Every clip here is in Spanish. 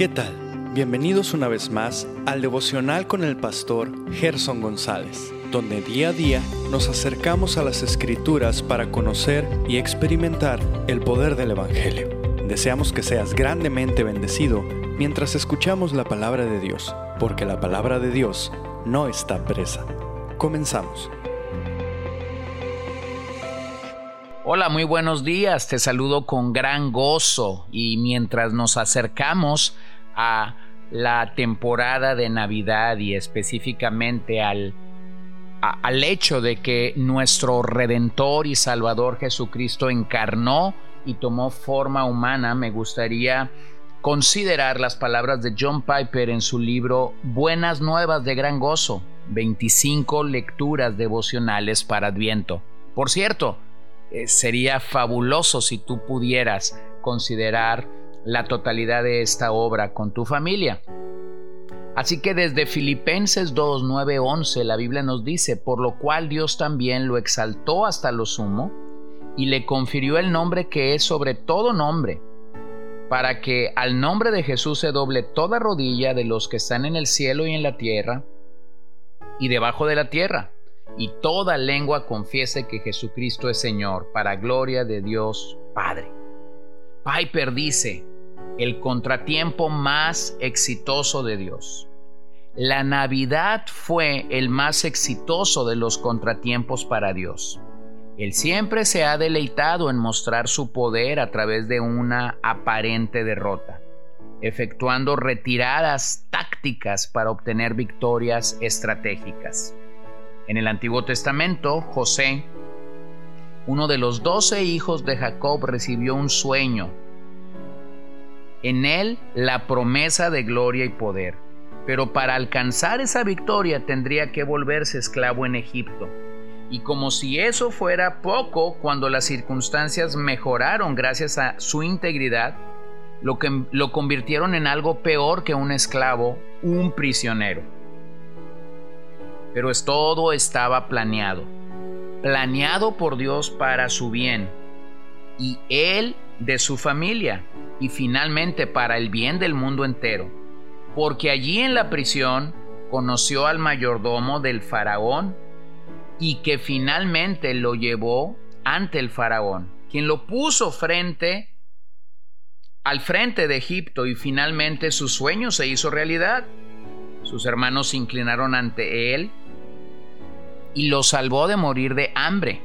¿Qué tal? Bienvenidos una vez más al devocional con el pastor Gerson González, donde día a día nos acercamos a las escrituras para conocer y experimentar el poder del Evangelio. Deseamos que seas grandemente bendecido mientras escuchamos la palabra de Dios, porque la palabra de Dios no está presa. Comenzamos. Hola, muy buenos días. Te saludo con gran gozo y mientras nos acercamos a la temporada de Navidad y específicamente al, al hecho de que nuestro Redentor y Salvador Jesucristo encarnó y tomó forma humana, me gustaría considerar las palabras de John Piper en su libro Buenas Nuevas de Gran Gozo, 25 lecturas devocionales para Adviento. Por cierto, eh, sería fabuloso si tú pudieras considerar la totalidad de esta obra con tu familia. Así que desde Filipenses 2, 9, 11 la Biblia nos dice, por lo cual Dios también lo exaltó hasta lo sumo y le confirió el nombre que es sobre todo nombre, para que al nombre de Jesús se doble toda rodilla de los que están en el cielo y en la tierra y debajo de la tierra y toda lengua confiese que Jesucristo es Señor, para gloria de Dios Padre. Piper dice, el contratiempo más exitoso de Dios. La Navidad fue el más exitoso de los contratiempos para Dios. Él siempre se ha deleitado en mostrar su poder a través de una aparente derrota, efectuando retiradas tácticas para obtener victorias estratégicas. En el Antiguo Testamento, José, uno de los doce hijos de Jacob, recibió un sueño. En él la promesa de gloria y poder. Pero para alcanzar esa victoria tendría que volverse esclavo en Egipto. Y como si eso fuera poco, cuando las circunstancias mejoraron gracias a su integridad, lo, que, lo convirtieron en algo peor que un esclavo, un prisionero pero es todo estaba planeado, planeado por Dios para su bien y él de su familia y finalmente para el bien del mundo entero, porque allí en la prisión conoció al mayordomo del faraón y que finalmente lo llevó ante el faraón, quien lo puso frente al frente de Egipto y finalmente su sueño se hizo realidad. Sus hermanos se inclinaron ante él y lo salvó de morir de hambre.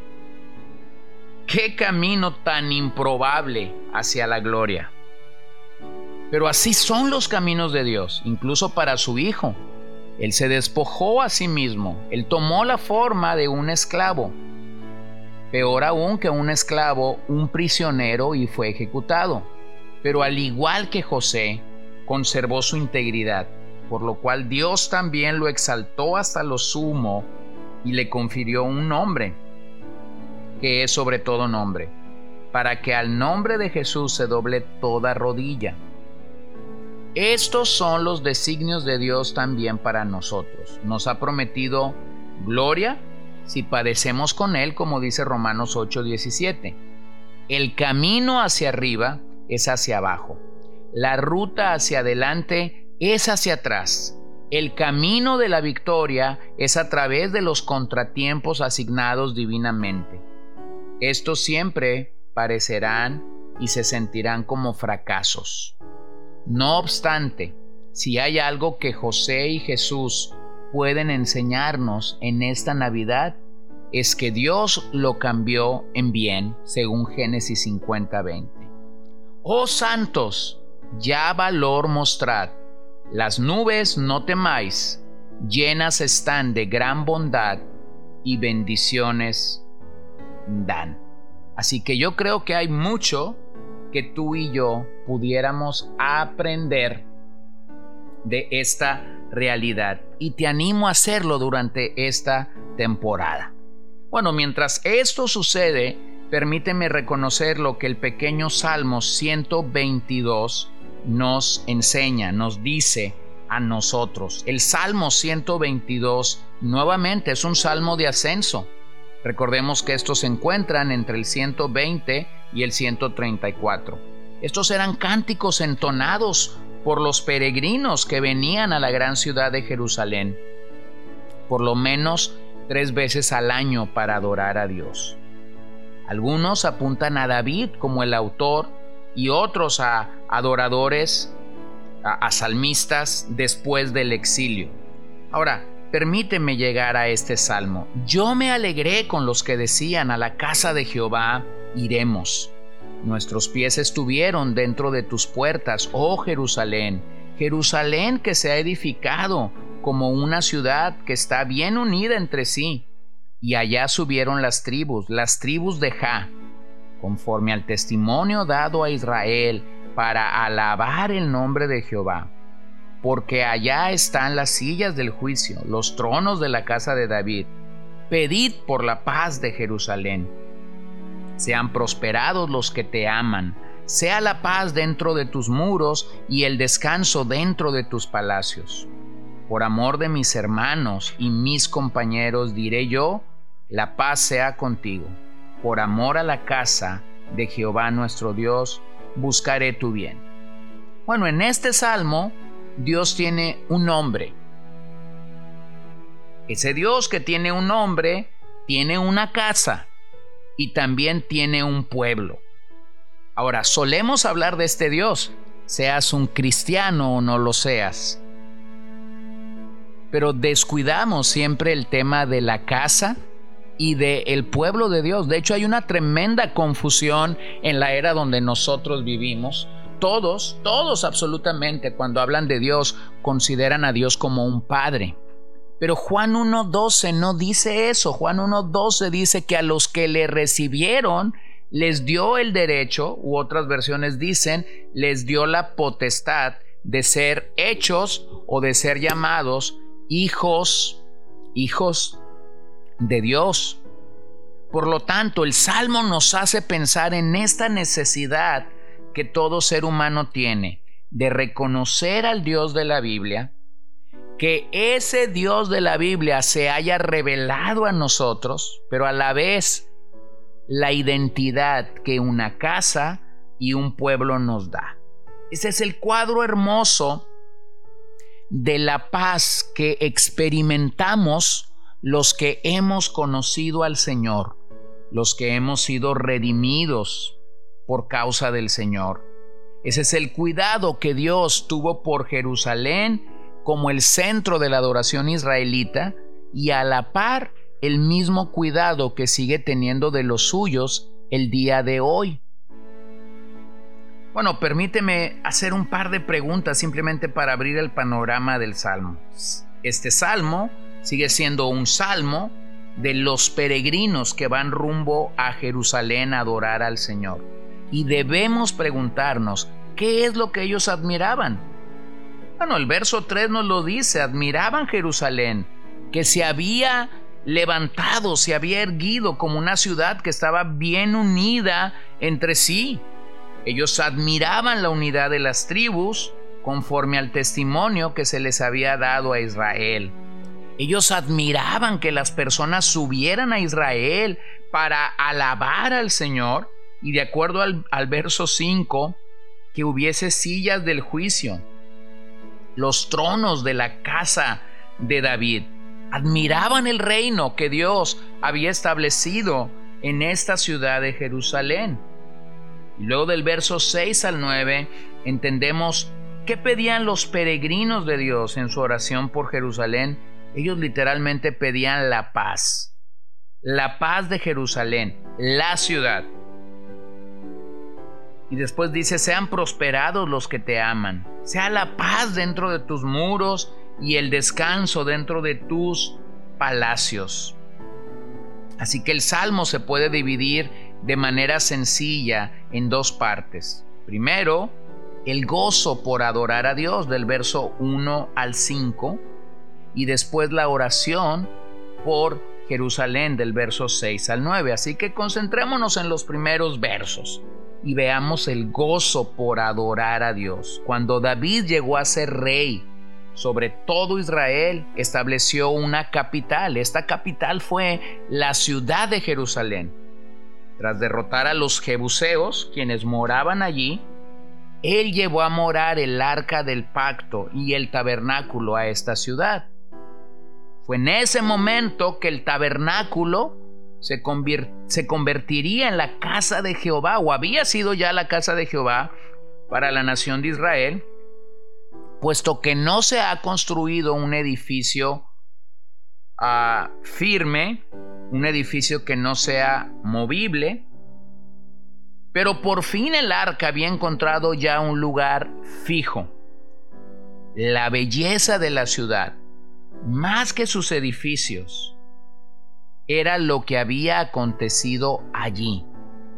Qué camino tan improbable hacia la gloria. Pero así son los caminos de Dios, incluso para su Hijo. Él se despojó a sí mismo, él tomó la forma de un esclavo. Peor aún que un esclavo, un prisionero y fue ejecutado. Pero al igual que José, conservó su integridad, por lo cual Dios también lo exaltó hasta lo sumo y le confirió un nombre, que es sobre todo nombre, para que al nombre de Jesús se doble toda rodilla. Estos son los designios de Dios también para nosotros. Nos ha prometido gloria si padecemos con Él, como dice Romanos 8:17. El camino hacia arriba es hacia abajo. La ruta hacia adelante es hacia atrás. El camino de la victoria es a través de los contratiempos asignados divinamente. Estos siempre parecerán y se sentirán como fracasos. No obstante, si hay algo que José y Jesús pueden enseñarnos en esta Navidad, es que Dios lo cambió en bien, según Génesis 50:20. Oh santos, ya valor mostrad las nubes no temáis, llenas están de gran bondad y bendiciones dan. Así que yo creo que hay mucho que tú y yo pudiéramos aprender de esta realidad y te animo a hacerlo durante esta temporada. Bueno, mientras esto sucede, permíteme reconocer lo que el pequeño Salmo 122 nos enseña, nos dice a nosotros. El Salmo 122 nuevamente es un salmo de ascenso. Recordemos que estos se encuentran entre el 120 y el 134. Estos eran cánticos entonados por los peregrinos que venían a la gran ciudad de Jerusalén, por lo menos tres veces al año para adorar a Dios. Algunos apuntan a David como el autor y otros a adoradores, a, salmistas después del exilio. Ahora, permíteme llegar a este salmo. Yo me alegré con los que decían a la casa de Jehová iremos. Nuestros pies estuvieron dentro de tus puertas, oh Jerusalén, Jerusalén que se ha edificado como una ciudad que está bien unida entre sí y allá subieron las tribus, las tribus de Ja, conforme al testimonio dado a Israel para alabar el nombre de Jehová. Porque allá están las sillas del juicio, los tronos de la casa de David. Pedid por la paz de Jerusalén. Sean prosperados los que te aman, sea la paz dentro de tus muros y el descanso dentro de tus palacios. Por amor de mis hermanos y mis compañeros diré yo, la paz sea contigo. Por amor a la casa de Jehová nuestro Dios, buscaré tu bien. Bueno, en este salmo Dios tiene un nombre. Ese Dios que tiene un nombre tiene una casa y también tiene un pueblo. Ahora, solemos hablar de este Dios, seas un cristiano o no lo seas. Pero descuidamos siempre el tema de la casa y del el pueblo de Dios. De hecho, hay una tremenda confusión en la era donde nosotros vivimos. Todos, todos absolutamente, cuando hablan de Dios, consideran a Dios como un padre. Pero Juan 1.12 no dice eso. Juan 1.12 dice que a los que le recibieron les dio el derecho, u otras versiones dicen, les dio la potestad de ser hechos o de ser llamados hijos, hijos de Dios. Por lo tanto, el Salmo nos hace pensar en esta necesidad que todo ser humano tiene de reconocer al Dios de la Biblia, que ese Dios de la Biblia se haya revelado a nosotros, pero a la vez la identidad que una casa y un pueblo nos da. Ese es el cuadro hermoso de la paz que experimentamos los que hemos conocido al Señor, los que hemos sido redimidos por causa del Señor. Ese es el cuidado que Dios tuvo por Jerusalén como el centro de la adoración israelita y a la par el mismo cuidado que sigue teniendo de los suyos el día de hoy. Bueno, permíteme hacer un par de preguntas simplemente para abrir el panorama del Salmo. Este Salmo sigue siendo un salmo de los peregrinos que van rumbo a Jerusalén a adorar al Señor. Y debemos preguntarnos, ¿qué es lo que ellos admiraban? Bueno, el verso 3 nos lo dice, admiraban Jerusalén, que se había levantado, se había erguido como una ciudad que estaba bien unida entre sí. Ellos admiraban la unidad de las tribus conforme al testimonio que se les había dado a Israel. Ellos admiraban que las personas subieran a Israel para alabar al Señor y de acuerdo al, verso 5, que hubiese sillas del juicio, los tronos de la casa de David. Admiraban el reino que Dios había establecido en esta ciudad de Jerusalén. Y luego del verso 6 al 9 entendemos qué pedían los peregrinos de Dios en su oración por Jerusalén ellos literalmente pedían la paz. La paz de Jerusalén, la ciudad. Y después dice, sean prosperados los que te aman. Sea la paz dentro de tus muros y el descanso dentro de tus palacios. Así que el salmo se puede dividir de manera sencilla en dos partes. Primero, el gozo por adorar a Dios del verso 1 al 5 y después la oración por Jerusalén del verso 6 al 9. Así que concentrémonos en los primeros versos y veamos el gozo por adorar a Dios. Cuando David llegó a ser rey sobre todo Israel, estableció una capital. Esta capital fue la ciudad de Jerusalén. Tras derrotar a los jebuseos, quienes moraban allí, Él llevó a morar el arca del pacto y el tabernáculo a esta ciudad. Fue en ese momento que el tabernáculo se, se, convertiría en la casa de Jehová, o había sido ya la casa de Jehová para la nación de Israel, puesto que no se ha construido un edificio ah, firme, un edificio que no sea movible, pero por fin el arca había encontrado ya un lugar fijo. La belleza de la ciudad, más que sus edificios, era lo que había acontecido allí.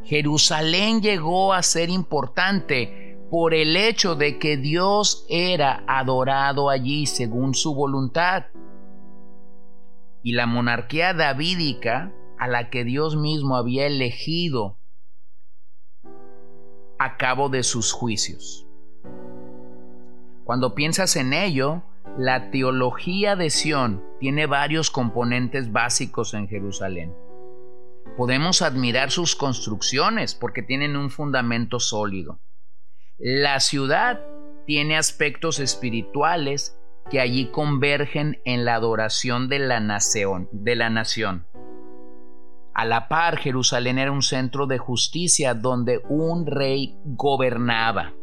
Jerusalén llegó a ser importante por el hecho de que Dios era adorado allí según su voluntad. Y la monarquía davídica, a la que Dios mismo había elegido a cabo de sus juicios. Cuando piensas en ello, la teología de Sión tiene varios componentes básicos en Jerusalén. Podemos admirar sus construcciones porque tienen un fundamento sólido. La ciudad tiene aspectos espirituales que allí convergen en la adoración de la nación. De la nación. A la par, Jerusalén era un centro de justicia donde un rey gobernaba.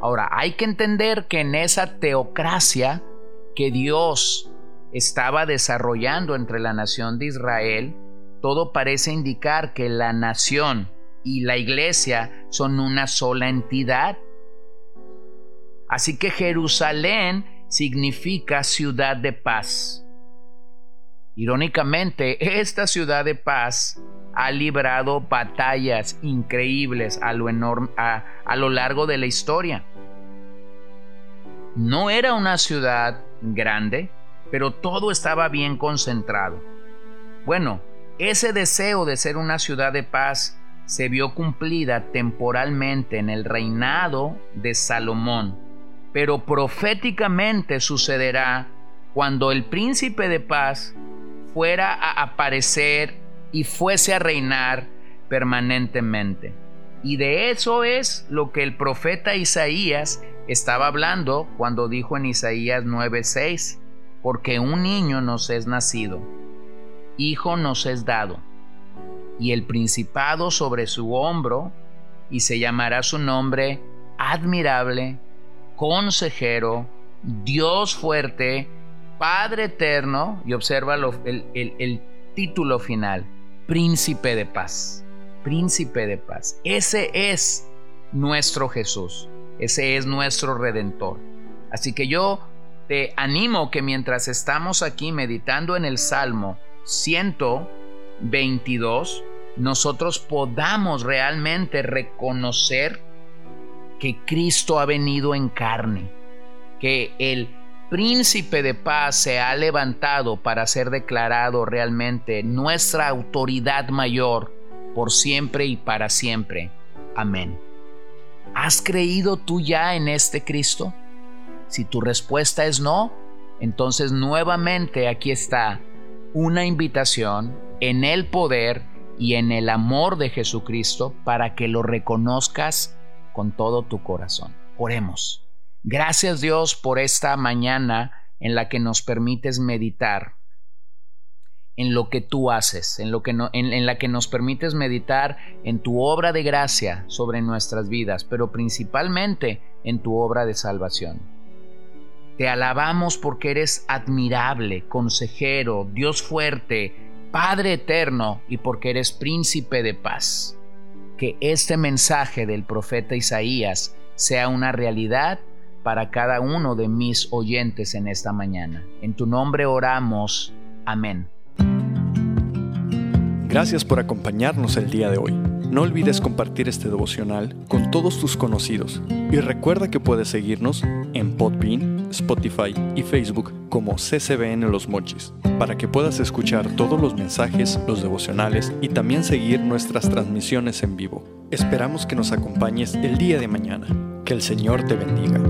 Ahora, hay que entender que en esa teocracia que Dios estaba desarrollando entre la nación de Israel, todo parece indicar que la nación y la iglesia son una sola entidad. Así que Jerusalén significa ciudad de paz. Irónicamente, esta ciudad de paz ha librado batallas increíbles a lo, a lo largo de la historia. No era una ciudad grande, pero todo estaba bien concentrado. Bueno, ese deseo de ser una ciudad de paz se vio cumplida temporalmente en el reinado de Salomón, pero proféticamente sucederá cuando el príncipe de paz fuera a aparecer y fuese a reinar permanentemente. Y de eso es lo que el profeta Isaías estaba hablando cuando dijo en Isaías 9:6, porque un niño nos es nacido, hijo nos es dado, y el principado sobre su hombro, y se llamará su nombre admirable, consejero, Dios fuerte, Padre eterno, y observa el, el título final, príncipe de paz, príncipe de paz. Ese es nuestro Jesús, ese es nuestro redentor. Así que yo te animo que mientras estamos aquí meditando en el Salmo 122, nosotros podamos realmente reconocer que Cristo ha venido en carne, que el príncipe de paz se ha levantado para ser declarado realmente nuestra autoridad mayor por siempre y para siempre. Amén. ¿Has creído tú ya en este Cristo? Si tu respuesta es no, entonces nuevamente aquí está una invitación en el poder y en el amor de Jesucristo para que lo reconozcas con todo tu corazón. Oremos. Gracias Dios por esta mañana en la que nos permites meditar en lo que tú haces, en, lo que en, la que nos permites meditar en tu obra de gracia sobre nuestras vidas, pero principalmente en tu obra de salvación. Te alabamos porque eres admirable, consejero, Dios fuerte, Padre eterno y porque eres príncipe de paz. Que este mensaje del profeta Isaías sea una realidad para cada uno de mis oyentes en esta mañana. En tu nombre oramos. Amén. Gracias por acompañarnos el día de hoy. No olvides compartir este devocional con todos tus conocidos y recuerda que puedes seguirnos en Podbean, Spotify y Facebook como CCBN Los Mochis para que puedas escuchar todos los mensajes, los devocionales y también seguir nuestras transmisiones en vivo. Esperamos que nos acompañes el día de mañana. Que el Señor te bendiga.